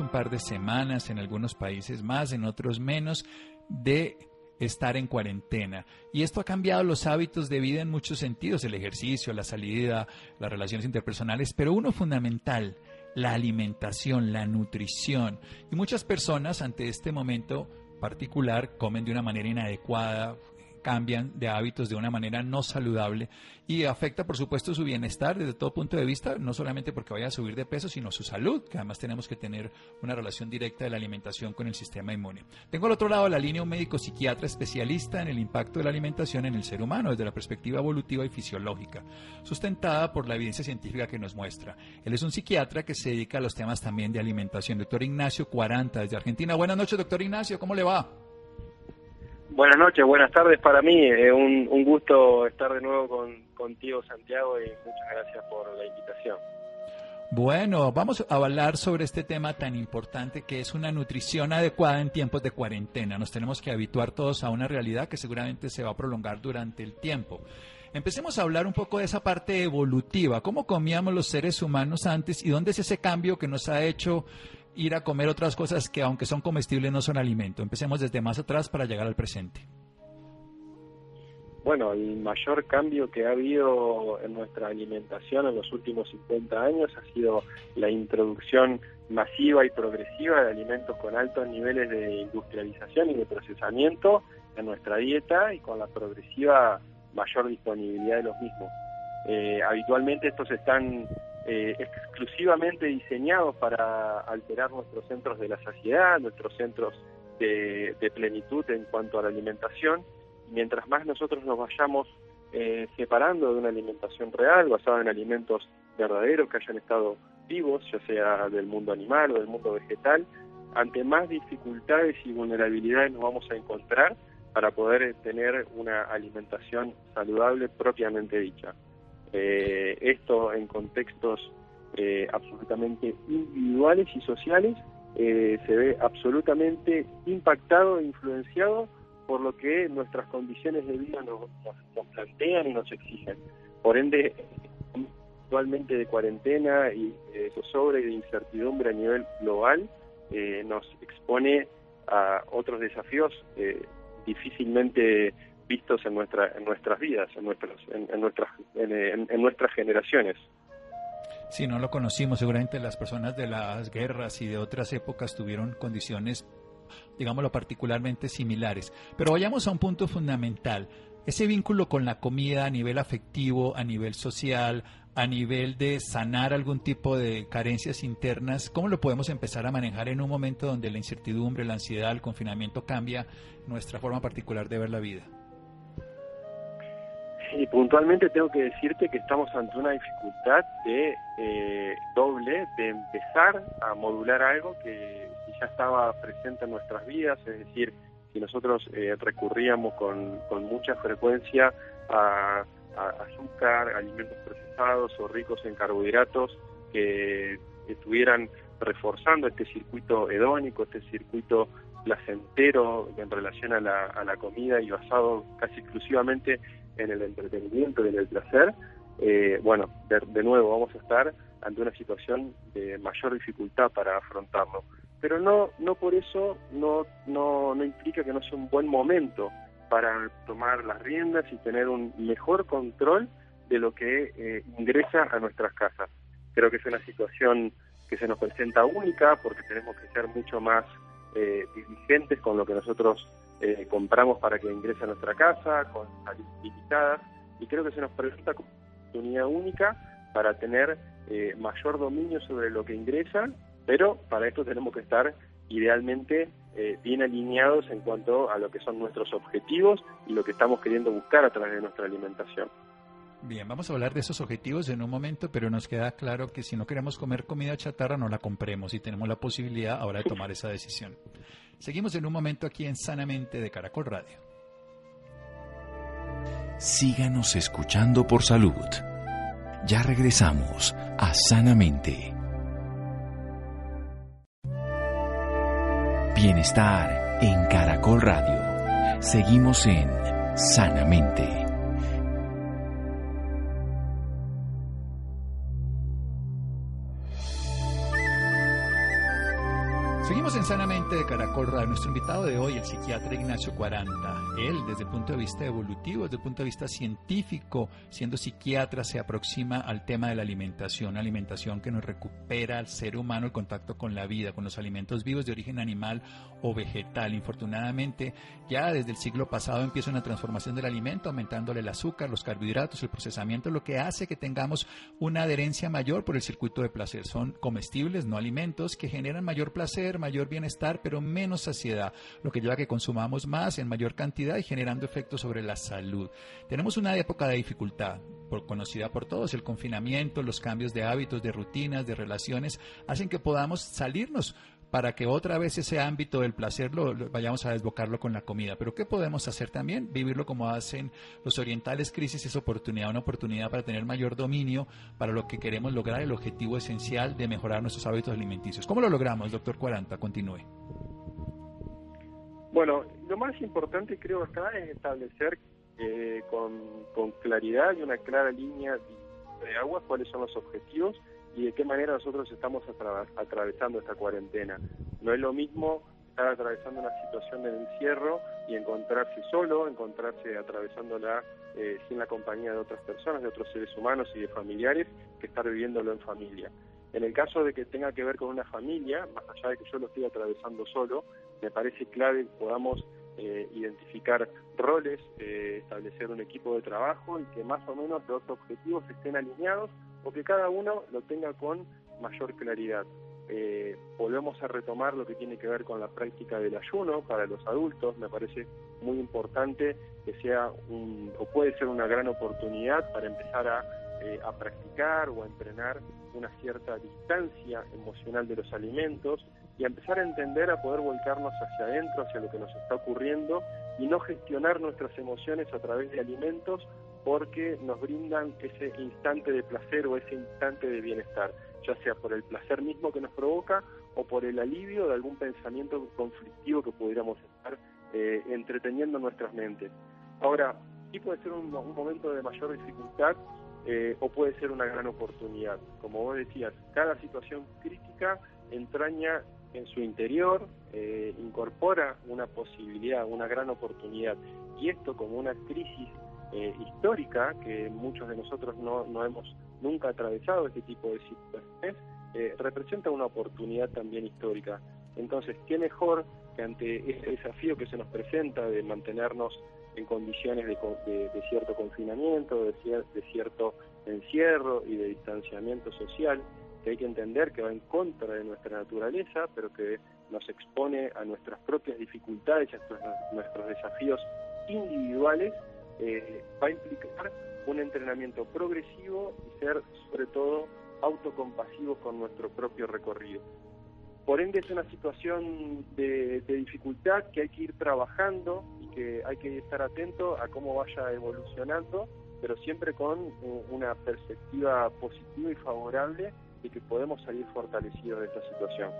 Un par de semanas en algunos países más, en otros menos, de estar en cuarentena. Y esto ha cambiado los hábitos de vida en muchos sentidos, el ejercicio, la salida, las relaciones interpersonales, pero uno fundamental, la alimentación, la nutrición. Y muchas personas ante este momento particular comen de una manera inadecuada, cambian de hábitos de una manera no saludable y afecta, por supuesto, su bienestar desde todo punto de vista, no solamente porque vaya a subir de peso, sino su salud, que además tenemos que tener una relación directa de la alimentación con el sistema inmune. Tengo al otro lado la línea un médico psiquiatra especialista en el impacto de la alimentación en el ser humano desde la perspectiva evolutiva y fisiológica, sustentada por la evidencia científica que nos muestra. Él es un psiquiatra que se dedica a los temas también de alimentación. Doctor Ignacio 40 desde Argentina. Buenas noches, doctor Ignacio, ¿cómo le va? Buenas noches, buenas tardes para mí. Es un, un, gusto estar de nuevo con, contigo, Santiago, y muchas gracias por la invitación. Bueno, vamos a hablar sobre este tema tan importante que es una nutrición adecuada en tiempos de cuarentena. Nos tenemos que habituar todos a una realidad que seguramente se va a prolongar durante el tiempo. Empecemos a hablar un poco de esa parte evolutiva. ¿Cómo comíamos los seres humanos antes y dónde es ese cambio que nos ha hecho ir a comer otras cosas que aunque son comestibles no son alimento. Empecemos desde más atrás para llegar al presente. Bueno, el mayor cambio que ha habido en nuestra alimentación en los últimos 50 años ha sido la introducción masiva y progresiva de alimentos con altos niveles de industrialización y de procesamiento en nuestra dieta y con la progresiva mayor disponibilidad de los mismos. Eh, habitualmente estos están eh, exclusivamente diseñados para alterar nuestros centros de la saciedad, nuestros centros de, plenitud en cuanto a la alimentación. Mientras más nosotros nos vayamos eh, separando de una alimentación real, basada en alimentos verdaderos que hayan estado vivos, ya sea del mundo animal o del mundo vegetal, ante más dificultades y vulnerabilidades nos vamos a encontrar para poder tener una alimentación saludable propiamente dicha. Eh, esto en contextos eh, absolutamente individuales y sociales eh, se ve absolutamente impactado e influenciado por lo que nuestras condiciones de vida nos, plantean y nos exigen. Por ende, actualmente de cuarentena y de zozobra y de incertidumbre a nivel global nos expone a otros desafíos difícilmente vistos en nuestra en nuestras vidas en nuestras en, nuestras en, nuestras generaciones. Si no lo conocimos. Seguramente las personas de las guerras y de otras épocas tuvieron condiciones digámoslo particularmente similares. Pero vayamos a un punto fundamental. Ese vínculo con la comida a nivel afectivo a nivel social a nivel de sanar algún tipo de carencias internas, ¿cómo lo podemos empezar a manejar en un momento donde la incertidumbre, la ansiedad, el confinamiento cambia nuestra forma particular de ver la vida? Y puntualmente tengo que decirte que estamos ante una dificultad de eh, doble de empezar a modular algo que ya estaba presente en nuestras vidas, es decir, si nosotros eh, recurríamos con, con, mucha frecuencia a, azúcar, alimentos procesados o ricos en carbohidratos que estuvieran reforzando este circuito hedónico, este circuito placentero en relación a la, a la comida y basado casi exclusivamente en el entretenimiento y en el placer, eh, bueno, de, nuevo vamos a estar ante una situación de mayor dificultad para afrontarlo. Pero no, no por eso no, no, no implica que no sea un buen momento para tomar las riendas y tener un mejor control de lo que eh, ingresa a nuestras casas. Creo que es una situación que se nos presenta única porque tenemos que ser mucho más eh, diligentes con lo que nosotros eh, compramos para que ingrese a nuestra casa, con limitadas, y creo que se nos presenta como una oportunidad única para tener eh, mayor dominio sobre lo que ingresa, pero para esto tenemos que estar idealmente eh, bien alineados en cuanto a lo que son nuestros objetivos y lo que estamos queriendo buscar a través de nuestra alimentación. Bien, vamos a hablar de esos objetivos en un momento, pero nos queda claro que si no queremos comer comida chatarra, no la compremos y tenemos la posibilidad ahora de tomar esa decisión. Seguimos en un momento aquí en Sanamente de Caracol Radio. Síganos escuchando por salud. Ya regresamos a Sanamente. Bienestar en Caracol Radio. Seguimos en Sanamente. Seguimos en Sanamente de Caracol Radio. Nuestro invitado de hoy, el psiquiatra Ignacio Cuaranta. Él, desde el punto de vista evolutivo, desde el punto de vista científico, siendo psiquiatra, se aproxima al tema de la alimentación. alimentación que nos recupera al ser humano el contacto con la vida, con los alimentos vivos de origen animal o vegetal. Infortunadamente, ya desde el siglo pasado empieza una transformación del alimento, aumentándole el azúcar, los carbohidratos, el procesamiento, lo que hace que tengamos una adherencia mayor por el circuito de placer. Son comestibles, no alimentos, que generan mayor placer mayor bienestar, pero menos saciedad, lo que lleva a que consumamos más en mayor cantidad y generando efectos sobre la salud. Tenemos una época de dificultad, por, conocida por todos, el confinamiento, los cambios de hábitos, de rutinas, de relaciones, hacen que podamos salirnos para que otra vez ese ámbito del placer lo, vayamos a desbocarlo con la comida. Pero ¿qué podemos hacer también? Vivirlo como hacen los orientales, crisis es oportunidad, una oportunidad para tener mayor dominio para lo que queremos lograr, el objetivo esencial de mejorar nuestros hábitos alimenticios. ¿Cómo lo logramos, doctor Cuaranta? Continúe. Bueno, lo más importante creo acá es establecer eh, con, con claridad y una clara línea de agua cuáles son los objetivos y de qué manera nosotros estamos atravesando esta cuarentena. No es lo mismo estar atravesando una situación de encierro y encontrarse solo, encontrarse atravesándola eh, sin la compañía de otras personas, de otros seres humanos y de familiares, que estar viviéndolo en familia. En el caso de que tenga que ver con una familia, más allá de que yo lo estoy atravesando solo, me parece clave que podamos eh, identificar roles, eh, establecer un equipo de trabajo y que más o menos los objetivos estén alineados o que cada uno lo tenga con mayor claridad. Eh, volvemos a retomar lo que tiene que ver con la práctica del ayuno para los adultos. Me parece muy importante que sea un, o puede ser una gran oportunidad para empezar a, eh, a practicar o a entrenar una cierta distancia emocional de los alimentos y a empezar a entender, a poder volcarnos hacia adentro, hacia lo que nos está ocurriendo y no gestionar nuestras emociones a través de alimentos porque nos brindan ese instante de placer o ese instante de bienestar, ya sea por el placer mismo que nos provoca o por el alivio de algún pensamiento conflictivo que pudiéramos estar eh, entreteniendo nuestras mentes. Ahora, sí puede ser un, momento de mayor dificultad eh, o puede ser una gran oportunidad. Como vos decías, cada situación crítica entraña en su interior, eh, incorpora una posibilidad, una gran oportunidad. Y esto como una crisis eh, histórica, que muchos de nosotros no, no, hemos nunca atravesado este tipo de situaciones, eh, representa una oportunidad también histórica. Entonces, ¿qué mejor que ante ese desafío que se nos presenta de mantenernos en condiciones de, cierto confinamiento, de, de cierto encierro y de distanciamiento social, que hay que entender que va en contra de nuestra naturaleza, pero que nos expone a nuestras propias dificultades, a nuestros desafíos individuales eh, va a implicar un entrenamiento progresivo y ser sobre todo autocompasivo con nuestro propio recorrido. Por ende es una situación de, dificultad que hay que ir trabajando y que hay que estar atento a cómo vaya evolucionando, pero siempre con una perspectiva positiva y favorable de que podemos salir fortalecidos de esta situación.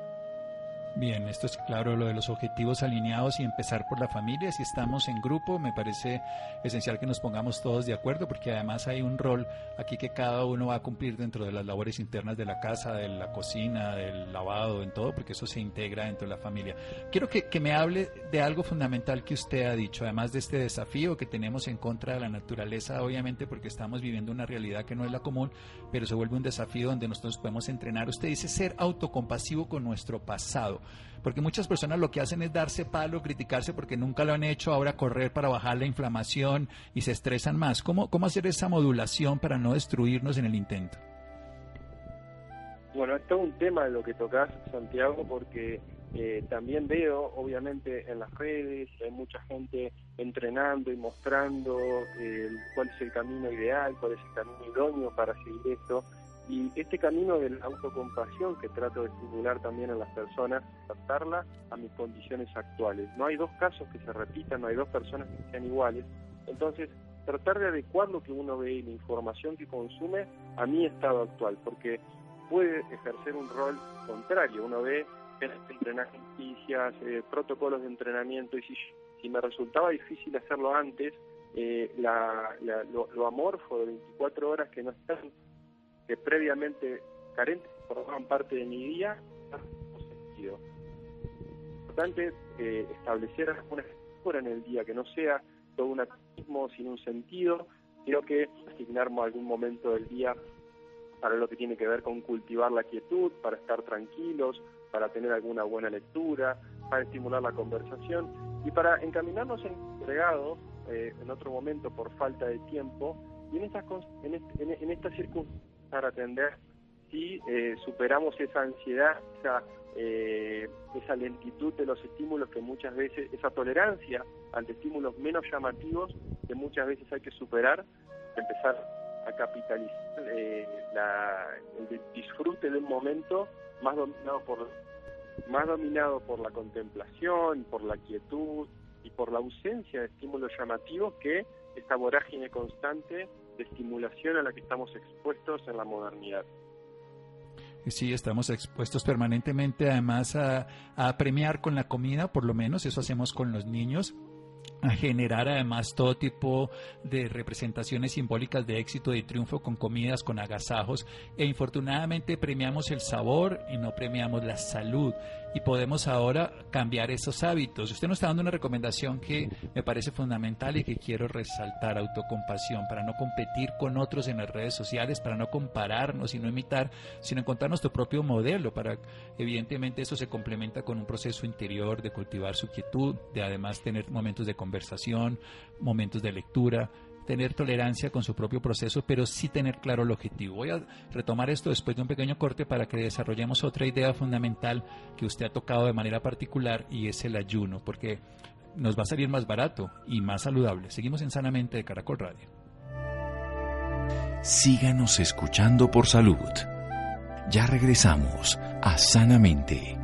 Bien, esto es claro lo de los objetivos alineados y empezar por la familia. Si estamos en grupo, me parece esencial que nos pongamos todos de acuerdo porque además hay un rol aquí que cada uno va a cumplir dentro de las labores internas de la casa, de la cocina, del lavado, en todo, porque eso se integra dentro de la familia. Quiero que, que me hable de algo fundamental que usted ha dicho, además de este desafío que tenemos en contra de la naturaleza, obviamente porque estamos viviendo una realidad que no es la común, pero se vuelve un desafío donde nosotros podemos entrenar. Usted dice ser autocompasivo con nuestro pasado. Porque muchas personas lo que hacen es darse palo, criticarse porque nunca lo han hecho, ahora correr para bajar la inflamación y se estresan más. ¿Cómo, cómo hacer esa modulación para no destruirnos en el intento? Bueno, esto es un tema lo que tocas, Santiago, porque eh, también veo, obviamente, en las redes, hay mucha gente entrenando y mostrando eh, cuál es el camino ideal, cuál es el camino idóneo para seguir esto. Y este camino de la autocompasión que trato de estimular también en las personas, adaptarla a mis condiciones actuales. No hay dos casos que se repitan, no hay dos personas que sean iguales. Entonces, tratar de adecuar lo que uno ve y la información que consume a mi estado actual, porque puede ejercer un rol contrario. Uno ve entrenar noticias, eh, protocolos de entrenamiento, y si, si, me resultaba difícil hacerlo antes, eh, la, lo, amorfo de 24 horas que no están, que previamente carentes formaban parte de mi día, sentido. Importante eh, establecer alguna estructura en el día que no sea todo un activismo sin un sentido, sino que asignarnos algún momento del día para lo que tiene que ver con cultivar la quietud, para estar tranquilos, para tener alguna buena lectura, para estimular la conversación y para encaminarnos en entregado eh, en otro momento por falta de tiempo y en estas en, en, estas circunstancias para atender si eh, superamos esa ansiedad, esa, eh, esa lentitud de los estímulos que muchas veces, esa tolerancia ante estímulos menos llamativos que muchas veces hay que superar, empezar a capitalizar eh, el disfrute de un momento más dominado por más dominado por la contemplación, por la quietud y por la ausencia de estímulos llamativos que esta vorágine constante de estimulación a la que estamos expuestos en la modernidad. Sí, estamos expuestos permanentemente además a, a premiar con la comida, por lo menos eso hacemos con los niños a generar además todo tipo de representaciones simbólicas de éxito y triunfo con comidas, con agasajos e infortunadamente premiamos el sabor y no premiamos la salud y podemos ahora cambiar esos hábitos. Usted nos está dando una recomendación que me parece fundamental y que quiero resaltar, autocompasión, para no competir con otros en las redes sociales, para no compararnos y no imitar, sino encontrar nuestro propio modelo, para evidentemente eso se complementa con un proceso interior de cultivar su quietud, de además tener momentos de conversación, momentos de lectura, tener tolerancia con su propio proceso, pero sí tener claro el objetivo. Voy a retomar esto después de un pequeño corte para que desarrollemos otra idea fundamental que usted ha tocado de manera particular y es el ayuno, porque nos va a salir más barato y más saludable. Seguimos en Sanamente de Caracol Radio. Síganos escuchando por salud. Ya regresamos a Sanamente.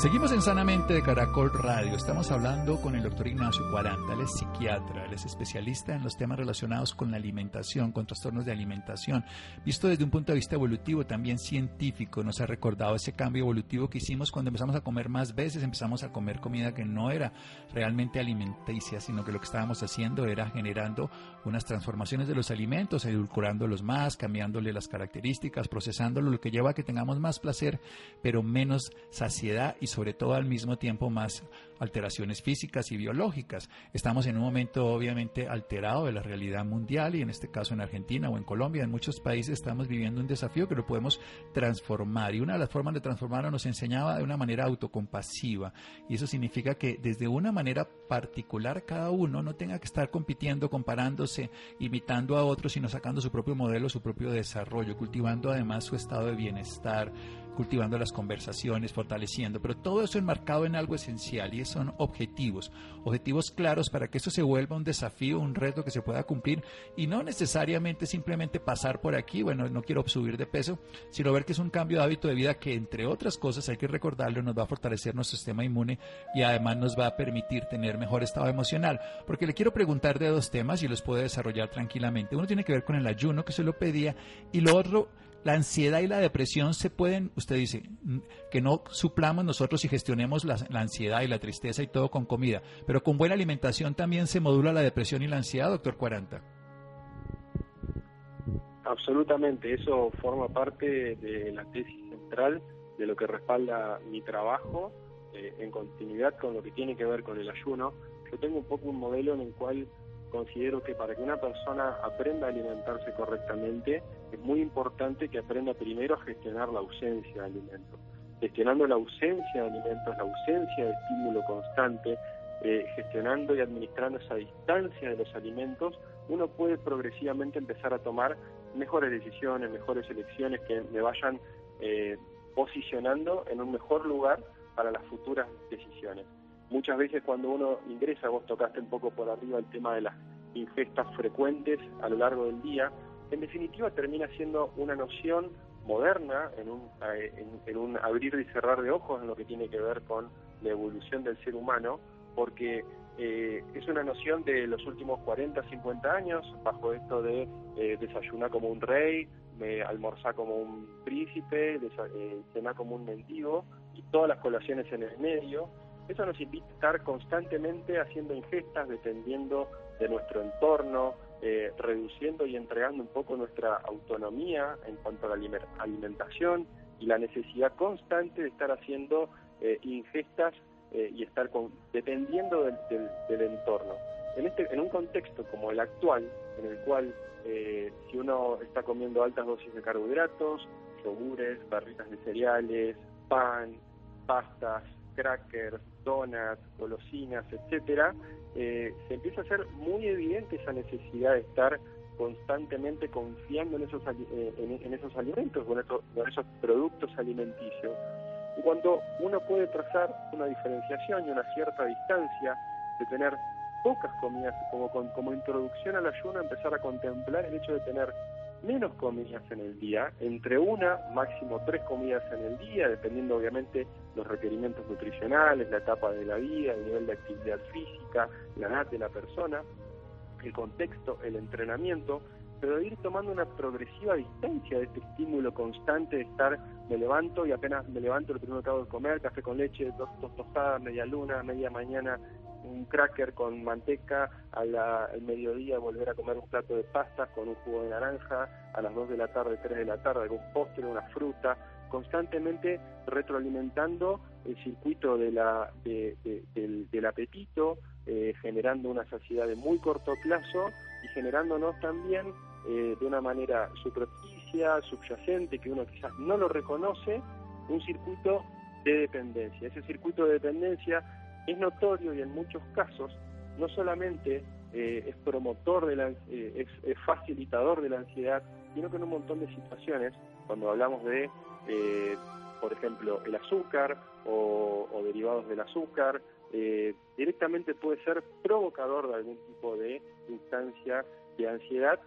Seguimos en Sanamente de Caracol Radio. Estamos hablando con el doctor Ignacio Cuaranta. Él es psiquiatra, él es especialista en los temas relacionados con la alimentación, con trastornos de alimentación. Visto desde un punto de vista evolutivo, también científico, nos ha recordado ese cambio evolutivo que hicimos cuando empezamos a comer más veces, empezamos a comer comida que no era realmente alimenticia, sino que lo que estábamos haciendo era generando unas transformaciones de los alimentos, edulcorándolos más, cambiándole las características, procesándolo, lo que lleva a que tengamos más placer, pero menos saciedad y sobre todo al mismo tiempo más alteraciones físicas y biológicas. Estamos en un momento obviamente alterado de la realidad mundial y en este caso en Argentina o en Colombia, en muchos países estamos viviendo un desafío que lo podemos transformar. Y una de las formas de transformarlo nos enseñaba de una manera autocompasiva. Y eso significa que desde una manera particular cada uno no tenga que estar compitiendo, comparándose, imitando a otros, sino sacando su propio modelo, su propio desarrollo, cultivando además su estado de bienestar, cultivando las conversaciones, fortaleciendo, pero todo eso enmarcado en algo esencial y son objetivos, objetivos claros para que esto se vuelva un desafío, un reto que se pueda cumplir y no necesariamente simplemente pasar por aquí, bueno, no quiero subir de peso, sino ver que es un cambio de hábito de vida que entre otras cosas hay que recordarlo, nos va a fortalecer nuestro sistema inmune y además nos va a permitir tener mejor estado emocional, porque le quiero preguntar de dos temas y los puede desarrollar tranquilamente. Uno tiene que ver con el ayuno que se lo pedía y lo otro la ansiedad y la depresión se pueden, usted dice, que no suplamos nosotros y gestionemos la, ansiedad y la tristeza y todo con comida, pero con buena alimentación también se modula la depresión y la ansiedad, doctor Cuaranta. Absolutamente, eso forma parte de la tesis central de lo que respalda mi trabajo eh, en continuidad con lo que tiene que ver con el ayuno. Yo tengo un poco un modelo en el cual considero que para que una persona aprenda a alimentarse correctamente, es muy importante que aprenda primero a gestionar la ausencia de alimentos. Gestionando la ausencia de alimentos, la ausencia de estímulo constante, eh, gestionando y administrando esa distancia de los alimentos, uno puede progresivamente empezar a tomar mejores decisiones, mejores elecciones que me vayan eh, posicionando en un mejor lugar para las futuras decisiones. Muchas veces cuando uno ingresa, vos tocaste un poco por arriba el tema de las ingestas frecuentes a lo largo del día, en definitiva termina siendo una noción moderna en un, eh, en, un abrir y cerrar de ojos en lo que tiene que ver con la evolución del ser humano, porque eh, es una noción de los últimos 40, 50 años, bajo esto de eh, desayunar como un rey, almorzar como un príncipe, cenar como un mendigo, y todas las colaciones en el medio, eso nos invita a estar constantemente haciendo ingestas dependiendo de nuestro entorno, eh, reduciendo y entregando un poco nuestra autonomía en cuanto a la alimentación y la necesidad constante de estar haciendo eh, ingestas eh, y estar dependiendo del, entorno. En, este, en un contexto como el actual, en el cual si uno está comiendo altas dosis de carbohidratos, yogures, barritas de cereales, pan, pastas, crackers, donuts, golosinas, etcétera, eh, se empieza a hacer muy evidente esa necesidad de estar constantemente confiando en esos, eh, en, esos alimentos, en esos, en esos productos alimenticios. Y cuando uno puede trazar una diferenciación y una cierta distancia de tener pocas comidas como, como introducción al ayuno, empezar a contemplar el hecho de tener menos comidas en el día, entre una, máximo tres comidas en el día, dependiendo obviamente los requerimientos nutricionales, la etapa de la vida, el nivel de actividad física, la edad de la persona, el contexto, el entrenamiento, pero ir tomando una progresiva distancia de este estímulo constante de estar, me levanto y apenas me levanto, lo primero que hago es comer, café con leche, dos, dos tostadas, media luna, media mañana, un cracker con manteca, al mediodía volver a comer un plato de pastas con un jugo de naranja, a las 2 de la tarde, 3 de la tarde, algún postre, una fruta, constantemente retroalimentando el circuito de la, del, apetito, eh, generando una saciedad de muy corto plazo y generándonos también eh, de una manera superficia, subyacente, que uno quizás no lo reconoce, un circuito de dependencia. Ese circuito de dependencia es notorio y en muchos casos no solamente eh, es promotor de la, eh, es, facilitador de la ansiedad, sino que en un montón de situaciones, cuando hablamos de, eh, por ejemplo, el azúcar o, derivados del azúcar, directamente puede ser provocador de algún tipo de instancia de ansiedad,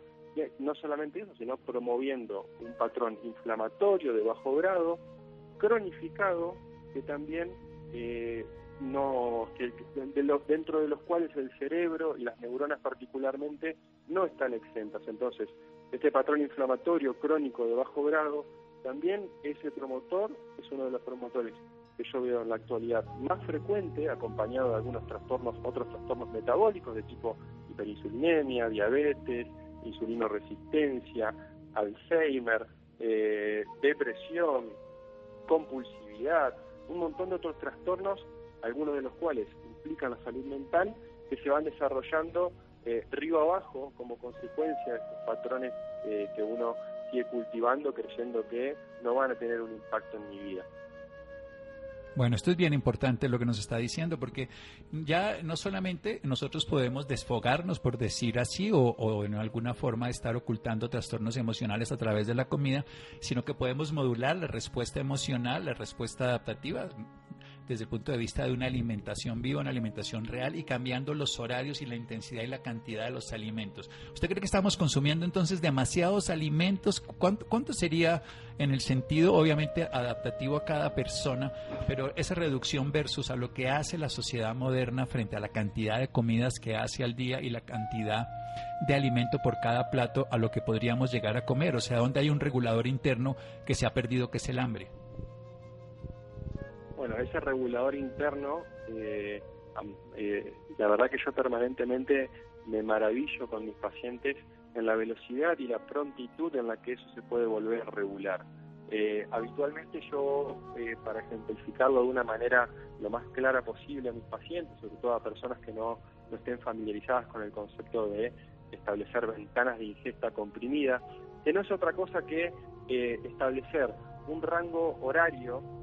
no solamente eso, sino promoviendo un patrón inflamatorio de bajo grado, cronificado, que también no que, dentro de los cuales el cerebro y las neuronas particularmente no están exentas. Entonces, este patrón inflamatorio crónico de bajo grado también ese promotor es uno de los promotores que yo veo en la actualidad más frecuente, acompañado de algunos trastornos, otros trastornos metabólicos de tipo hiperinsulinemia, diabetes, insulinoresistencia, Alzheimer, eh, depresión, compulsividad, un montón de otros trastornos algunos de los cuales implican la salud mental, que se van desarrollando eh, río abajo como consecuencia de estos patrones eh, que uno sigue cultivando creyendo que no van a tener un impacto en mi vida. Bueno, esto es bien importante lo que nos está diciendo, porque ya no solamente nosotros podemos desfogarnos, por decir así, o, o, en alguna forma estar ocultando trastornos emocionales a través de la comida, sino que podemos modular la respuesta emocional, la respuesta adaptativa, desde el punto de vista de una alimentación viva, una alimentación real y cambiando los horarios y la intensidad y la cantidad de los alimentos. ¿Usted cree que estamos consumiendo entonces demasiados alimentos? ¿Cuánto, sería en el sentido obviamente adaptativo a cada persona, pero esa reducción versus a lo que hace la sociedad moderna frente a la cantidad de comidas que hace al día y la cantidad de alimento por cada plato a lo que podríamos llegar a comer? O sea, donde hay un regulador interno que se ha perdido, que es el hambre. Bueno, ese regulador interno, eh, eh, la verdad que yo permanentemente me maravillo con mis pacientes en la velocidad y la prontitud en la que eso se puede volver a regular. Eh, habitualmente yo, eh, para ejemplificarlo de una manera lo más clara posible a mis pacientes, sobre todo a personas que no, no estén familiarizadas con el concepto de establecer ventanas de ingesta comprimida, que no es otra cosa que eh, establecer un rango horario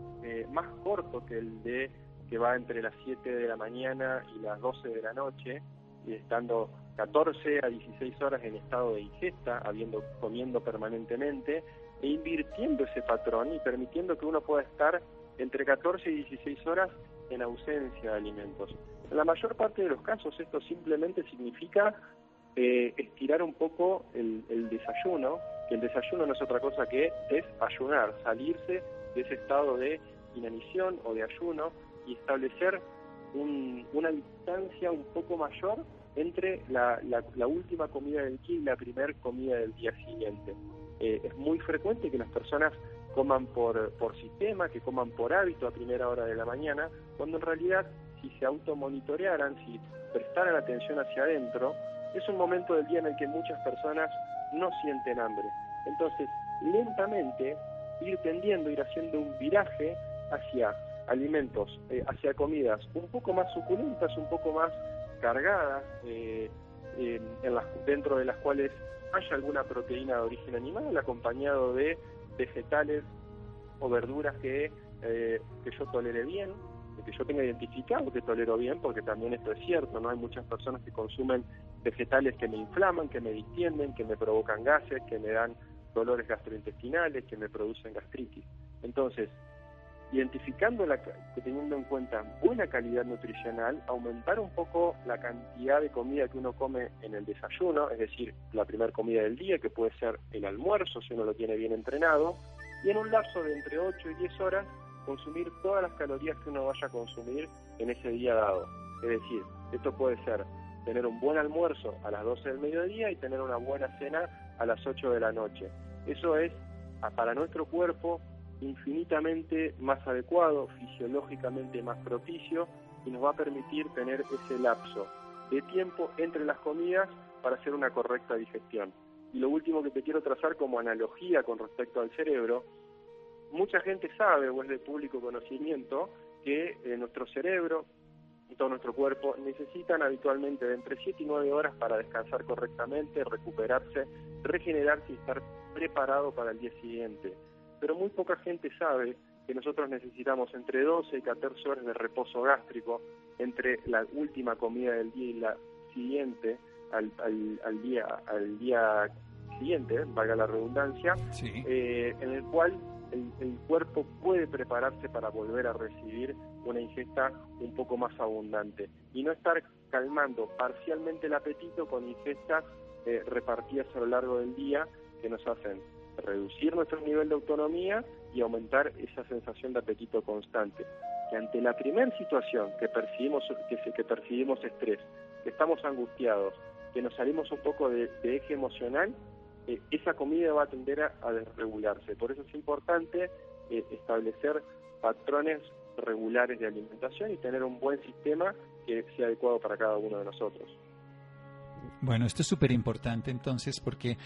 más corto que el de que va entre las 7 de la mañana y las 12 de la noche, y estando 14 a 16 horas en estado de ingesta, habiendo comiendo permanentemente, e invirtiendo ese patrón y permitiendo que uno pueda estar entre 14 y 16 horas en ausencia de alimentos. En la mayor parte de los casos esto simplemente significa eh, estirar un poco el, desayuno, que el desayuno no es otra cosa que es ayunar, salirse de ese estado de inanición o de ayuno y establecer una distancia un poco mayor entre la, la, última comida del día y la primera comida del día siguiente. Eh, es muy frecuente que las personas coman por, por sistema, que coman por hábito a primera hora de la mañana, cuando en realidad si se automonitorearan, si prestaran atención hacia adentro, es un momento del día en el que muchas personas no sienten hambre. Entonces, lentamente ir tendiendo, ir haciendo un viraje hacia alimentos, eh, hacia comidas un poco más suculentas, un poco más cargadas, eh, en las, dentro de las cuales haya alguna proteína de origen animal acompañado de vegetales o verduras que, eh, que yo tolere bien, que yo tenga identificado que tolero bien, porque también esto es cierto, ¿no? Hay muchas personas que consumen vegetales que me inflaman, que me distienden, que me provocan gases, que me dan dolores gastrointestinales, que me producen gastritis. Entonces, identificando, la, teniendo en cuenta buena calidad nutricional, aumentar un poco la cantidad de comida que uno come en el desayuno, es decir, la primera comida del día, que puede ser el almuerzo si uno lo tiene bien entrenado, y en un lapso de entre 8 y 10 horas consumir todas las calorías que uno vaya a consumir en ese día dado. Es decir, esto puede ser tener un buen almuerzo a las 12 del mediodía y tener una buena cena a las 8 de la noche. Eso es para nuestro cuerpo infinitamente más adecuado, fisiológicamente más propicio y nos va a permitir tener ese lapso de tiempo entre las comidas para hacer una correcta digestión. Y lo último que te quiero trazar como analogía con respecto al cerebro, mucha gente sabe o es de público conocimiento que eh, nuestro cerebro y todo nuestro cuerpo necesitan habitualmente de entre 7 y 9 horas para descansar correctamente, recuperarse, regenerarse y estar preparado para el día siguiente. Pero muy poca gente sabe que nosotros necesitamos entre 12 y 14 horas de reposo gástrico entre la última comida del día y la siguiente al, al, día al día siguiente, valga la redundancia, eh, en el cual el, cuerpo puede prepararse para volver a recibir una ingesta un poco más abundante y no estar calmando parcialmente el apetito con ingestas eh, repartidas a lo largo del día que nos hacen reducir nuestro nivel de autonomía y aumentar esa sensación de apetito constante. Que ante la primera situación que percibimos, que, que percibimos estrés, que estamos angustiados, que nos salimos un poco de, eje emocional, eh, esa comida va a tender a, desregularse. Por eso es importante eh, establecer patrones regulares de alimentación y tener un buen sistema que sea adecuado para cada uno de nosotros. Bueno, esto es súper importante entonces porque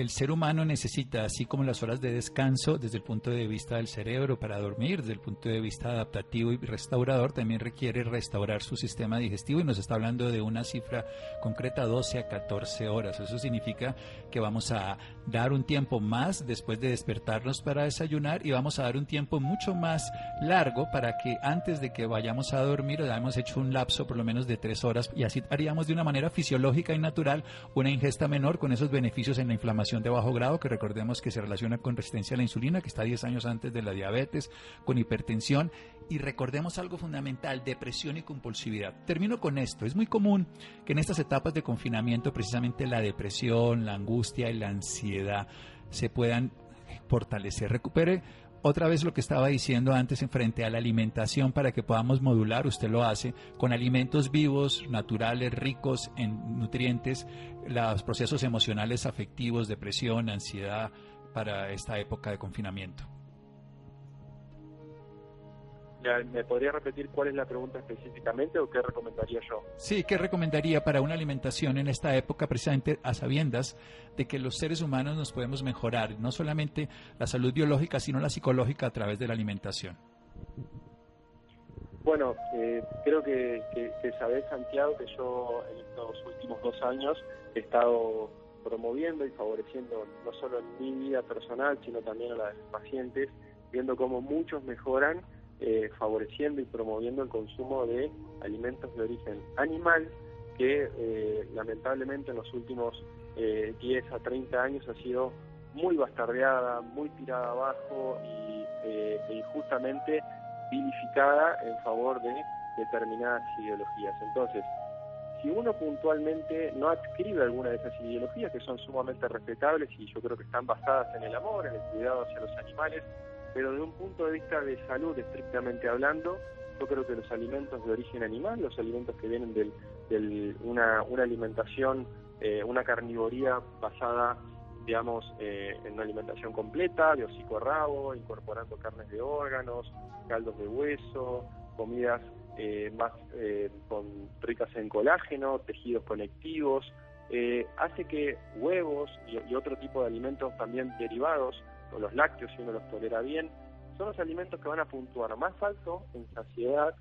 el ser humano necesita, así como las horas de descanso desde el punto de vista del cerebro para dormir, desde el punto de vista adaptativo y restaurador, también requiere restaurar su sistema digestivo y nos está hablando de una cifra concreta 12 a 14 horas. Eso significa que vamos a dar un tiempo más después de despertarnos para desayunar y vamos a dar un tiempo mucho más largo para que antes de que vayamos a dormir hayamos hecho un lapso por lo menos de tres horas y así haríamos de una manera fisiológica y natural una ingesta menor con esos beneficios en la inflamación de bajo grado que recordemos que se relaciona con resistencia a la insulina que está 10 años antes de la diabetes, con hipertensión y recordemos algo fundamental, depresión y compulsividad. Termino con esto, es muy común que en estas etapas de confinamiento precisamente la depresión, la angustia y la ansiedad se puedan fortalecer. Recupere otra vez lo que estaba diciendo antes en frente a la alimentación para que podamos modular, usted lo hace, con alimentos vivos, naturales, ricos en nutrientes, los procesos emocionales, afectivos, depresión, ansiedad para esta época de confinamiento. ¿Me podría repetir cuál es la pregunta específicamente o qué recomendaría yo? Sí, ¿qué recomendaría para una alimentación en esta época precisamente a sabiendas de que los seres humanos nos podemos mejorar, no solamente la salud biológica, sino la psicológica a través de la alimentación? Bueno, eh, creo que, que, sabés, Santiago, que yo en estos últimos dos años he estado promoviendo y favoreciendo no solo en mi vida personal, sino también a las pacientes, viendo cómo muchos mejoran eh, favoreciendo y promoviendo el consumo de alimentos de origen animal, que eh, lamentablemente en los últimos 10 eh, a 30 años ha sido muy bastardeada, muy tirada abajo y e injustamente vilificada en favor de determinadas ideologías. Entonces, si uno puntualmente no adscribe alguna de esas ideologías que son sumamente respetables y yo creo que están basadas en el amor, en el cuidado hacia los animales, pero desde un punto de vista de salud estrictamente hablando, yo creo que los alimentos de origen animal, los alimentos que vienen de una, alimentación, eh, una carnivoría basada, digamos, eh, en una alimentación completa, de hocico a rabo, incorporando carnes de órganos, caldos de hueso, comidas eh, más con, ricas en colágeno, tejidos conectivos, hace que huevos y otro tipo de alimentos también derivados o los lácteos, si uno los tolera bien, son los alimentos que van a puntuar más alto en saciedad,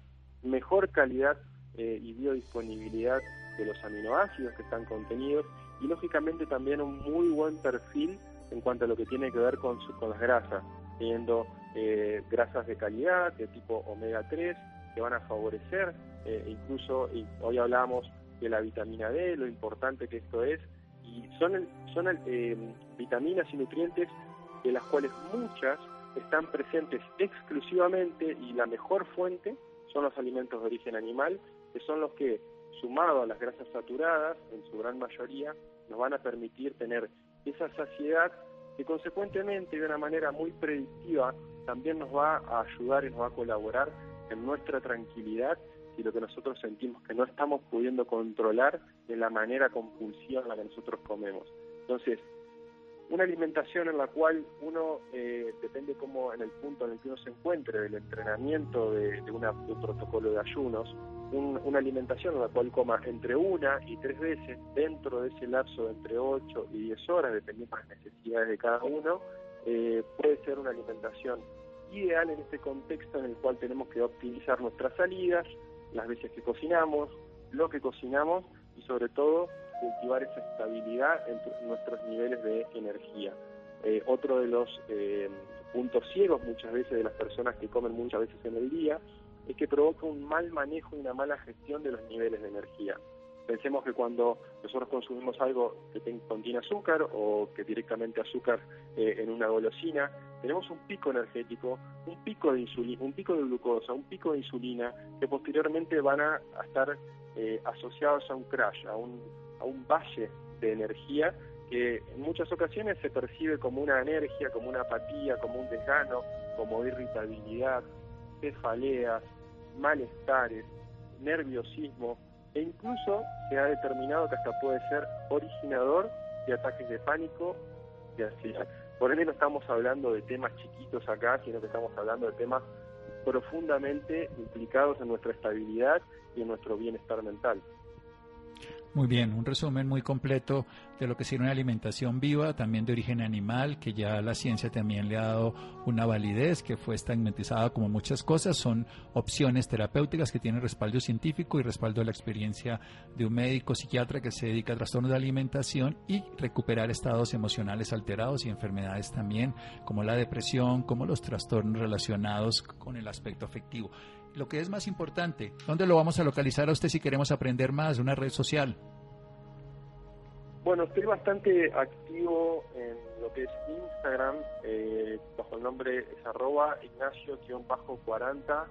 mejor calidad eh, y biodisponibilidad de los aminoácidos que están contenidos y lógicamente también un muy buen perfil en cuanto a lo que tiene que ver con, con las grasas, teniendo eh, grasas de calidad de tipo omega 3 que van a favorecer, eh, incluso hoy hablamos de la vitamina D, lo importante que esto es, y son, son vitaminas y nutrientes de las cuales muchas están presentes exclusivamente y la mejor fuente son los alimentos de origen animal, que son los que, sumado a las grasas saturadas, en su gran mayoría, nos van a permitir tener esa saciedad que consecuentemente de una manera muy predictiva también nos va a ayudar y nos va a colaborar en nuestra tranquilidad y lo que nosotros sentimos que no estamos pudiendo controlar de la manera compulsiva en la que nosotros comemos. Entonces, una alimentación en la cual uno, eh, depende como en el punto en el que uno se encuentre del entrenamiento de, una, un protocolo de ayunos, una alimentación en la cual coma entre una y tres veces dentro de ese lapso de entre 8 y 10 horas, dependiendo de las necesidades de cada uno, eh, puede ser una alimentación ideal en este contexto en el cual tenemos que optimizar nuestras salidas, las veces que cocinamos, lo que cocinamos y sobre todo cultivar esa estabilidad en nuestros niveles de energía. Eh, otro de los eh, puntos ciegos muchas veces de las personas que comen muchas veces en el día es que provoca un mal manejo y una mala gestión de los niveles de energía. Pensemos que cuando nosotros consumimos algo que contiene azúcar o que directamente azúcar eh, en una golosina, tenemos un pico energético, un pico de insulina, un pico de glucosa, un pico de insulina que posteriormente van a, estar asociados a un crash, a un a un valle de energía que en muchas ocasiones se percibe como una energía, como una apatía, como un desgano, como irritabilidad, cefaleas, malestares, nerviosismo e incluso se ha determinado que hasta puede ser originador de ataques de pánico y ansiedad. Por ende no estamos hablando de temas chiquitos acá, sino que estamos hablando de temas profundamente implicados en nuestra estabilidad y en nuestro bienestar mental. Muy bien, un resumen muy completo de lo que sería una alimentación viva, también de origen animal, que ya la ciencia también le ha dado una validez, que fue estigmatizada como muchas cosas. Son opciones terapéuticas que tienen respaldo científico y respaldo de la experiencia de un médico psiquiatra que se dedica a trastornos de alimentación y recuperar estados emocionales alterados y enfermedades también, como la depresión, como los trastornos relacionados con el aspecto afectivo lo que es más importante, ¿dónde lo vamos a localizar a usted si queremos aprender más? ¿Una red social? Bueno, estoy bastante activo en lo que es Instagram, eh, bajo el nombre es arroba ignacio-40,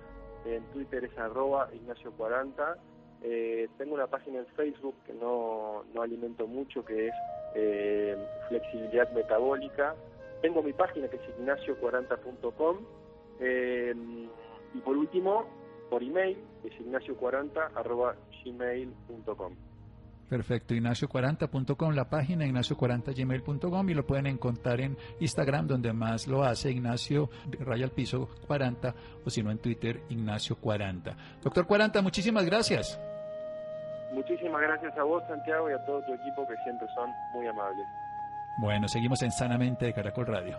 en Twitter es arroba ignacio40, eh, tengo una página en Facebook que no, no alimento mucho, que es eh, flexibilidad metabólica, tengo mi página que es ignacio40.com, y por último, por email, es ignacio40.gmail.com. Perfecto, ignacio40.com, la página ignacio40gmail.com y lo pueden encontrar en Instagram donde más lo hace Ignacio Raya al Piso 40 o si no en Twitter Ignacio 40. Doctor 40, muchísimas gracias. Muchísimas gracias a vos Santiago y a todo tu equipo que siempre son muy amables. Bueno, seguimos en Sanamente de Caracol Radio.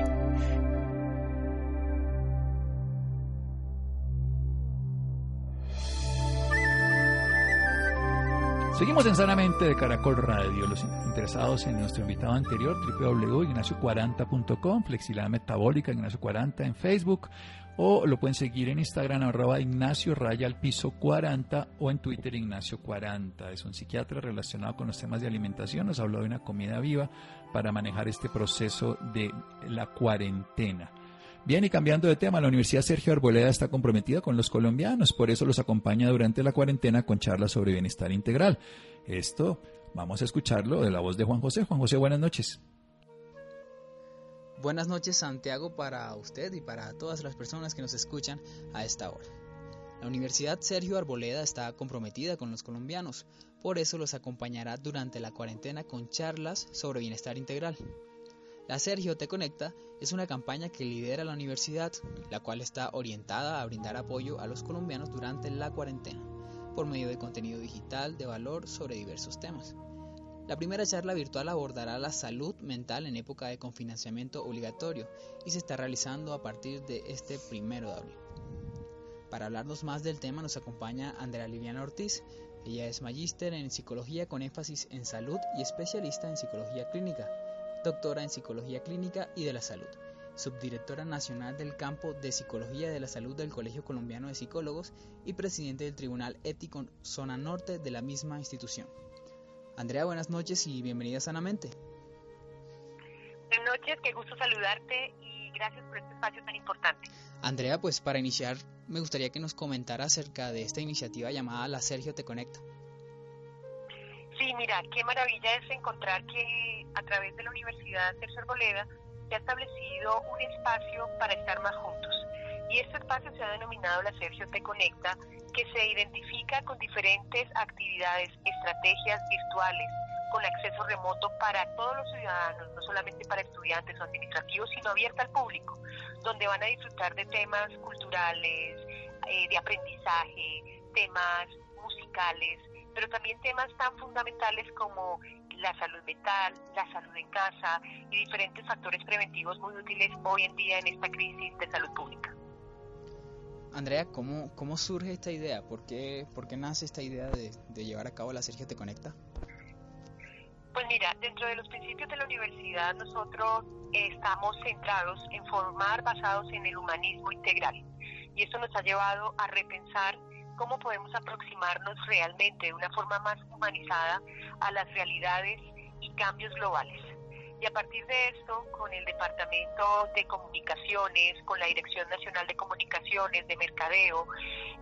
Seguimos en Sanamente de Caracol Radio. Los interesados en nuestro invitado anterior, www.ignacio40.com, Flexibilidad Metabólica, Ignacio 40 en Facebook, o lo pueden seguir en Instagram, arroba Ignacio Raya al Piso 40, o en Twitter, Ignacio 40. Es un psiquiatra relacionado con los temas de alimentación. Nos habló de una comida viva para manejar este proceso de la cuarentena. Bien, y cambiando de tema, la Universidad Sergio Arboleda está comprometida con los colombianos, por eso los acompaña durante la cuarentena con charlas sobre bienestar integral. Esto vamos a escucharlo de la voz de Juan José. Juan José, buenas noches. Buenas noches Santiago para usted y para todas las personas que nos escuchan a esta hora. La Universidad Sergio Arboleda está comprometida con los colombianos, por eso los acompañará durante la cuarentena con charlas sobre bienestar integral. La Sergio Te Conecta es una campaña que lidera la universidad, la cual está orientada a brindar apoyo a los colombianos durante la cuarentena, por medio de contenido digital de valor sobre diversos temas. La primera charla virtual abordará la salud mental en época de confinanciamiento obligatorio y se está realizando a partir de este primero de abril. Para hablarnos más del tema nos acompaña Andrea Liviana Ortiz. Ella es magíster en psicología con énfasis en salud y especialista en psicología clínica doctora en Psicología Clínica y de la Salud, subdirectora nacional del campo de Psicología de la Salud del Colegio Colombiano de Psicólogos y presidente del Tribunal Ético Zona Norte de la misma institución. Andrea, buenas noches y bienvenida Sanamente. Buenas noches, qué gusto saludarte y gracias por este espacio tan importante. Andrea, pues para iniciar me gustaría que nos comentara acerca de esta iniciativa llamada La Sergio Te Conecta. Sí, mira, qué maravilla es encontrar que a través de la Universidad Sergio Arboleda se ha establecido un espacio para estar más juntos. Y este espacio se ha denominado la Sergio Te Conecta, que se identifica con diferentes actividades, estrategias virtuales, con acceso remoto para todos los ciudadanos, no solamente para estudiantes o administrativos, sino abierta al público, donde van a disfrutar de temas culturales, eh, de aprendizaje, temas musicales, pero también temas tan fundamentales como la salud mental, la salud en casa y diferentes factores preventivos muy útiles hoy en día en esta crisis de salud pública. Andrea, ¿cómo, cómo surge esta idea? ¿Por qué, por qué nace esta idea de, de llevar a cabo la Sergio Te Conecta? Pues mira, dentro de los principios de la universidad nosotros estamos centrados en formar basados en el humanismo integral y esto nos ha llevado a repensar cómo podemos aproximarnos realmente de una forma más humanizada a las realidades y cambios globales. Y a partir de esto, con el Departamento de Comunicaciones, con la Dirección Nacional de Comunicaciones, de Mercadeo,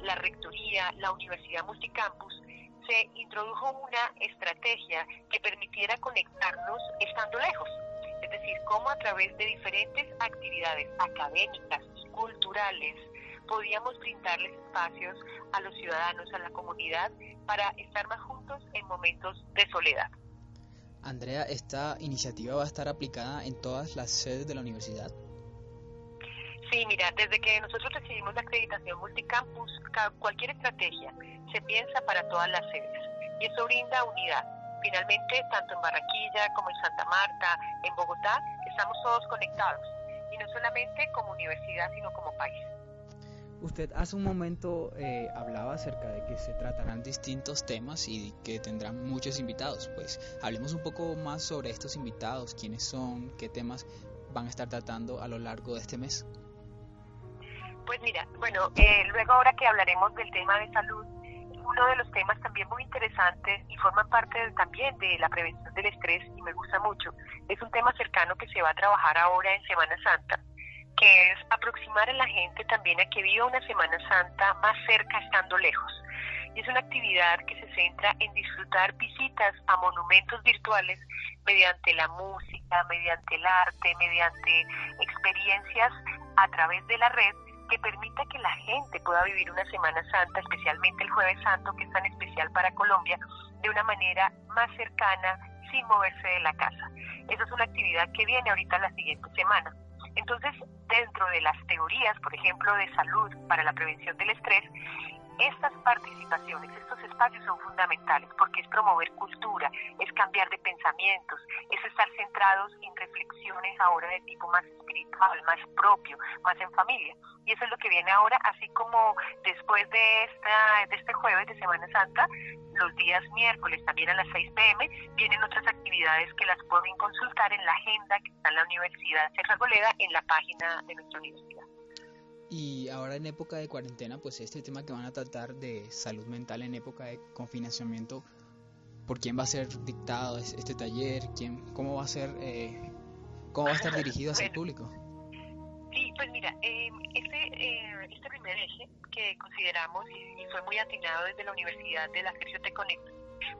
la Rectoría, la Universidad Multicampus, se introdujo una estrategia que permitiera conectarnos estando lejos. Es decir, cómo a través de diferentes actividades académicas y culturales podíamos brindarles espacios a los ciudadanos, a la comunidad, para estar más juntos en momentos de soledad. Andrea, ¿esta iniciativa va a estar aplicada en todas las sedes de la universidad? Sí, mira, desde que nosotros recibimos la acreditación multicampus, cualquier estrategia se piensa para todas las sedes y eso brinda unidad. Finalmente, tanto en Barranquilla como en Santa Marta, en Bogotá, estamos todos conectados y no solamente como universidad, sino como país. Usted hace un momento eh, hablaba acerca de que se tratarán distintos temas y que tendrán muchos invitados. Pues hablemos un poco más sobre estos invitados, quiénes son, qué temas van a estar tratando a lo largo de este mes. Pues mira, bueno, eh, luego ahora que hablaremos del tema de salud, uno de los temas también muy interesantes y forma parte también de la prevención del estrés y me gusta mucho, es un tema cercano que se va a trabajar ahora en Semana Santa que es aproximar a la gente también a que viva una Semana Santa más cerca estando lejos. y es una actividad que se centra en disfrutar visitas a monumentos virtuales mediante la música, mediante el arte, mediante experiencias a través de la red que permita que la gente pueda vivir una Semana Santa, especialmente el Jueves Santo, que es tan especial para Colombia, de una manera más cercana, sin moverse de la casa. Esa es una actividad que viene ahorita la siguiente semana. Entonces, dentro de las teorías, por ejemplo, de salud para la prevención del estrés, estas participaciones, estos espacios son fundamentales porque es promover cultura, es cambiar de pensamientos, es estar centrados en reflexiones ahora de tipo más espiritual, más propio, más en familia. Y eso es lo que viene ahora, así como después de, esta, de este jueves de Semana Santa, los días miércoles también a las 6 pm vienen otras actividades que las pueden consultar en la agenda que está en la Universidad Serra Goleda en la página de nuestra universidad. Ahora en época de cuarentena, pues este tema que van a tratar de salud mental en época de confinamiento, ¿por quién va a ser dictado este taller? ¿Quién, ¿Cómo va a ser, eh, cómo va a estar dirigido hacia el público? Sí, pues mira, eh, este, eh, este primer eje que consideramos y, fue muy atinado desde la Universidad de la Sergio Te Conecta,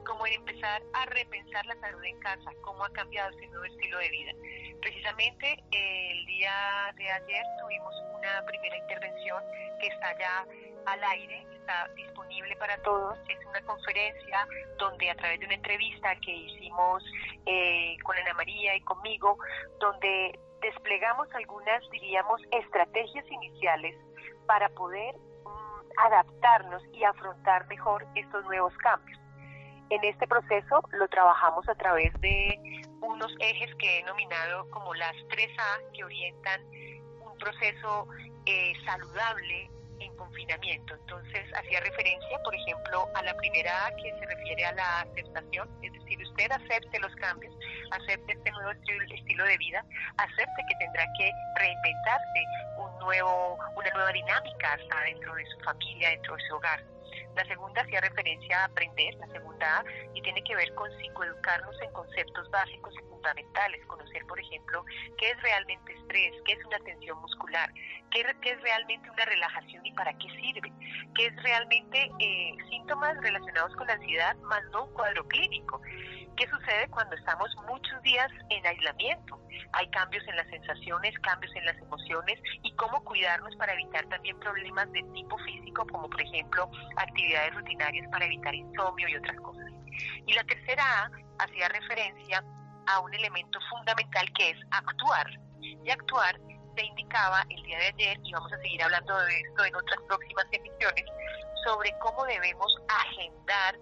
como en empezar a repensar la salud en casa, cómo ha cambiado ese nuevo estilo de vida. Precisamente el día de ayer tuvimos una primera intervención que está ya al aire, está disponible para todos. Es una conferencia donde a través de una entrevista que hicimos eh, con Ana María y conmigo, donde desplegamos algunas, diríamos, estrategias iniciales para poder mm, adaptarnos y afrontar mejor estos nuevos cambios. En este proceso lo trabajamos a través de unos ejes que he denominado como las 3A que orientan un proceso eh, saludable en confinamiento. Entonces, hacía referencia, por ejemplo, a la primera A que se refiere a la aceptación, es decir, usted acepte los cambios, acepte este nuevo estilo de vida, acepte que tendrá que reinventarse un nuevo, una nueva dinámica hasta dentro de su familia, dentro de su hogar. La segunda hacía referencia a aprender, la segunda A, y tiene que ver con psicoeducarnos en conceptos básicos y fundamentales, conocer, por ejemplo, qué es realmente estrés, qué es una tensión muscular, qué, es realmente una relajación y para qué sirve, qué es realmente eh, síntomas relacionados con la ansiedad, más no un cuadro clínico. ¿Qué sucede cuando estamos muchos días en aislamiento? Hay cambios en las sensaciones, cambios en las emociones y cómo cuidarnos para evitar también problemas de tipo físico, como por ejemplo actividades rutinarias para evitar insomnio y otras cosas. Y la tercera A hacía referencia a un elemento fundamental que es actuar. Y actuar se indicaba el día de ayer, y vamos a seguir hablando de esto en otras próximas emisiones, sobre cómo debemos agendar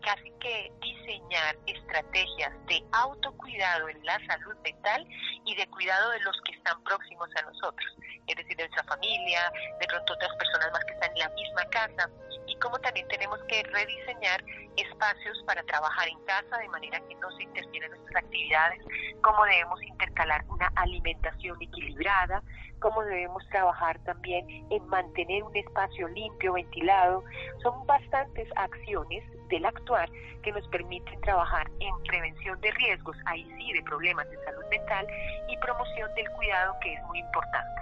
casi que diseñar estrategias de autocuidado en la salud mental y de cuidado de los que están próximos a nosotros, es decir, de nuestra familia, de pronto otras personas más que están en la misma casa, y cómo también tenemos que rediseñar espacios para trabajar en casa de manera que no se interfieran nuestras actividades, cómo debemos intercalar una alimentación equilibrada, cómo debemos trabajar también en mantener un espacio limpio, ventilado. Son bastantes acciones del actuar que nos permiten trabajar en prevención de riesgos, ahí sí, de problemas de salud mental y promoción del cuidado que es muy importante.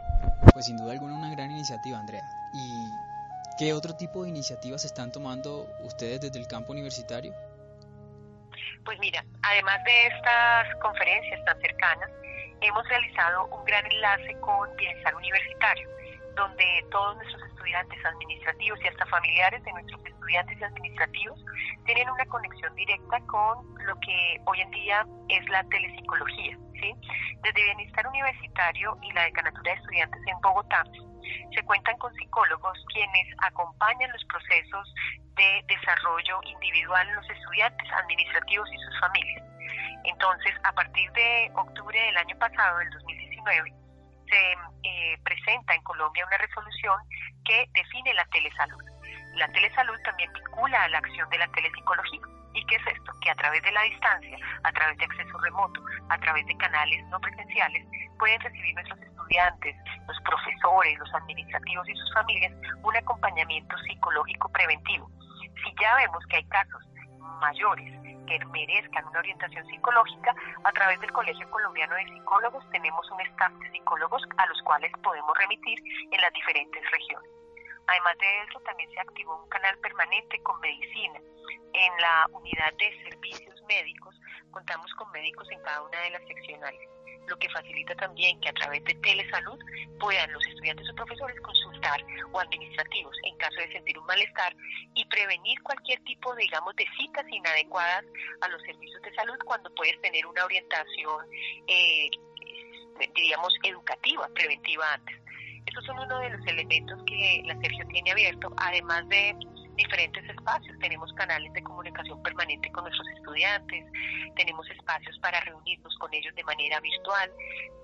Pues sin duda alguna una gran iniciativa, Andrea. ¿Y qué otro tipo de iniciativas están tomando ustedes desde el campo universitario? Pues mira, además de estas conferencias tan cercanas, hemos realizado un gran enlace con Bienestar Universitario, donde todos nuestros estudiantes administrativos y hasta familiares de nuestros estudiantes administrativos tienen una conexión directa con lo que hoy en día es la telepsicología. Desde Bienestar Universitario y la Decanatura de Estudiantes en Bogotá, se cuentan con psicólogos quienes acompañan los procesos de desarrollo individual en los estudiantes administrativos y sus familias. Entonces, a partir de octubre del año pasado, del 2019, se eh, presenta en Colombia una resolución que define la telesalud. La telesalud también vincula a la acción de la telepsicología. ¿Y qué es esto? Que a través de la distancia, a través de acceso remoto, a través de canales no presenciales, pueden recibir nuestros estudiantes, los profesores, los administrativos y sus familias un acompañamiento psicológico preventivo. Si ya vemos que hay casos mayores que merezcan una orientación psicológica, a través del Colegio Colombiano de Psicólogos tenemos un staff de psicólogos a los cuales podemos remitir en las diferentes regiones. Además de eso, también se activó un canal permanente con medicina. En la unidad de servicios médicos contamos con médicos en cada una de las seccionales, lo que facilita también que a través de telesalud puedan los estudiantes o profesores consultar o administrativos en caso de sentir un malestar y prevenir cualquier tipo, digamos, de citas inadecuadas a los servicios de salud cuando puedes tener una orientación, eh, diríamos, educativa, preventiva antes. Estos son uno de los elementos que la Sergio tiene abierto, además de diferentes espacios. Tenemos canales de comunicación permanente con nuestros estudiantes, tenemos espacios para reunirnos con ellos de manera virtual,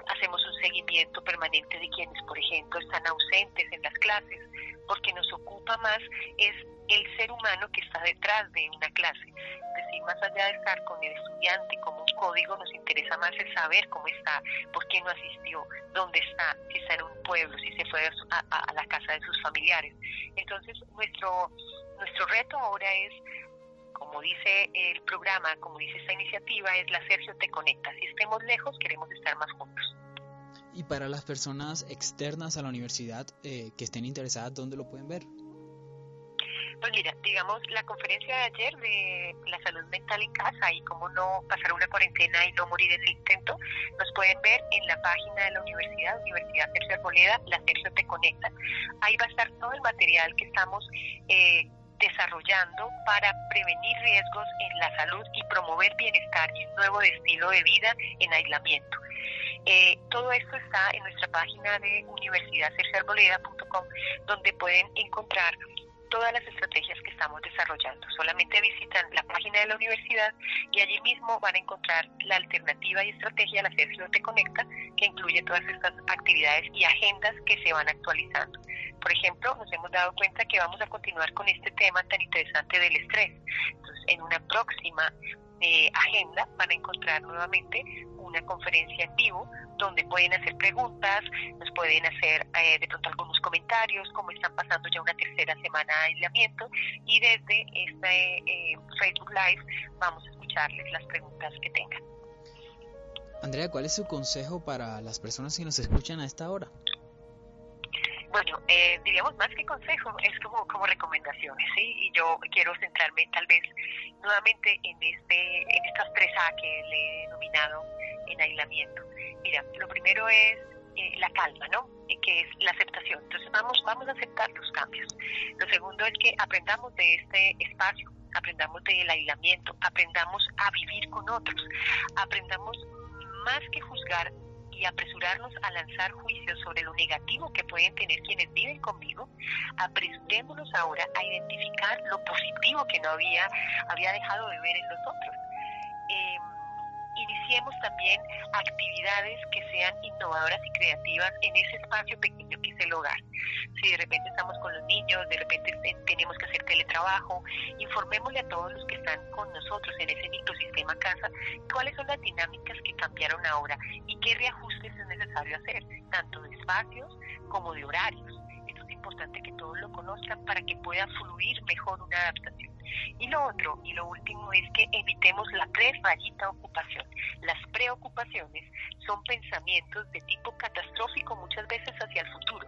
hacemos un seguimiento permanente de quienes, por ejemplo, están ausentes en las clases, porque nos ocupa más es el ser humano que está detrás de una clase. Es decir, más allá de estar con el estudiante como un código, nos interesa más el saber cómo está, por qué no asistió, dónde está, si está en un pueblo, si se fue a, a la casa de sus familiares. Entonces, nuestro nuestro reto ahora es, como dice el programa, como dice esta iniciativa, es la Sergio Te Conecta. Si estemos lejos, queremos estar más juntos. Y para las personas externas a la universidad eh, que estén interesadas, ¿dónde lo pueden ver? Pues mira, digamos, la conferencia de ayer de la salud mental en casa y cómo no pasar una cuarentena y no morir en el intento, nos pueden ver en la página de la universidad, Universidad Sergio Arboleda, la Sergio Te Conecta. Ahí va a estar todo el material que estamos eh, desarrollando para prevenir riesgos en la salud y promover bienestar y un nuevo estilo de vida en aislamiento. Eh, todo esto está en nuestra página de universidadcerciarboleda.com, donde pueden encontrar todas las estrategias que estamos desarrollando. Solamente visitan la página de la universidad y allí mismo van a encontrar la alternativa y estrategia de la Sergio Te Conecta, que incluye todas estas actividades y agendas que se van actualizando. Por ejemplo, nos hemos dado cuenta que vamos a continuar con este tema tan interesante del estrés. Entonces, en una próxima eh, agenda van a encontrar nuevamente una conferencia en vivo donde pueden hacer preguntas, nos pueden hacer eh, de pronto algunos comentarios, como están pasando ya una tercera semana de aislamiento y desde este eh, Facebook Live vamos a escucharles las preguntas que tengan. Andrea, ¿cuál es su consejo para las personas que nos escuchan a esta hora? Bueno, eh, diríamos más que consejo, es como, como recomendaciones, ¿sí? Y yo quiero centrarme tal vez nuevamente en, este, en estas tres A que le he denominado en aislamiento. Mira, lo primero es eh, la calma, ¿no? Eh, que es la aceptación. Entonces vamos, vamos a aceptar los cambios. Lo segundo es que aprendamos de este espacio, aprendamos del aislamiento, aprendamos a vivir con otros, aprendamos más que juzgar apresurarnos a lanzar juicios sobre lo negativo que pueden tener quienes viven conmigo, apresurémonos ahora a identificar lo positivo que no había, había dejado de ver en los otros. Eh, iniciemos también actividades que sean innovadoras y creativas en ese espacio pequeño que es el hogar. Si de repente estamos con los niños, de repente tenemos que hacer teletrabajo, informémosle a todos los que están con nosotros en ese microsistema casa cuáles son las dinámicas que cambiaron ahora y qué reajustes es necesario hacer, tanto de espacios como de horarios. Importante que todos lo conozcan para que pueda fluir mejor una adaptación. Y lo otro, y lo último, es que evitemos la pre-rayita ocupación. Las preocupaciones son pensamientos de tipo catastrófico muchas veces hacia el futuro.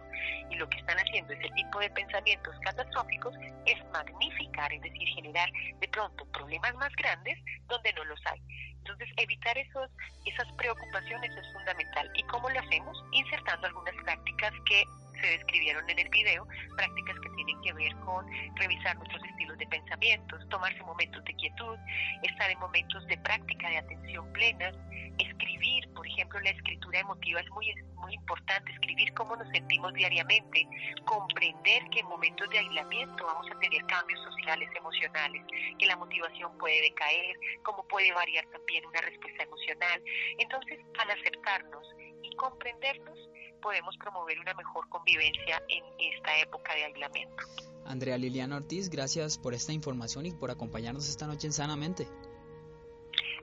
Y lo que están haciendo ese tipo de pensamientos catastróficos es magnificar, es decir, generar de pronto problemas más grandes donde no los hay. Entonces, evitar esos, esas preocupaciones es fundamental. ¿Y cómo lo hacemos? Insertando algunas prácticas que se describieron en el video, prácticas que tienen que ver con revisar nuestros estilos de pensamientos, tomarse momentos de quietud, estar en momentos de práctica de atención plena, escribir, por ejemplo, la escritura emotiva es muy, muy importante, escribir cómo nos sentimos diariamente, comprender que en momentos de aislamiento vamos a tener cambios sociales, emocionales, que la motivación puede decaer, cómo puede variar también una respuesta emocional. Entonces, al aceptarnos y comprendernos, podemos promover una mejor convivencia en esta época de aislamiento. Andrea Liliana Ortiz, gracias por esta información y por acompañarnos esta noche en Sanamente.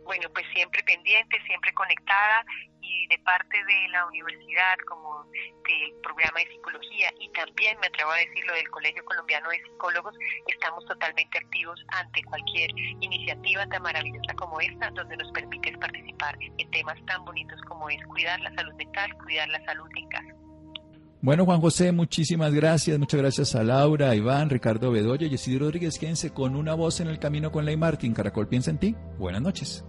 Bueno, pues siempre pendiente, siempre conectada y de parte de la universidad como del programa de psicología y también me atrevo a decirlo del Colegio Colombiano de Psicólogos, estamos totalmente activos ante cualquier iniciativa tan maravillosa como esta, donde nos permite participar en temas tan bonitos como es cuidar la salud mental, cuidar la salud en casa. Bueno, Juan José, muchísimas gracias. Muchas gracias a Laura, Iván, Ricardo Bedoya y Isidro Rodríguez. Quédense con una voz en el camino con Ley Martín. Caracol piensa en ti. Buenas noches.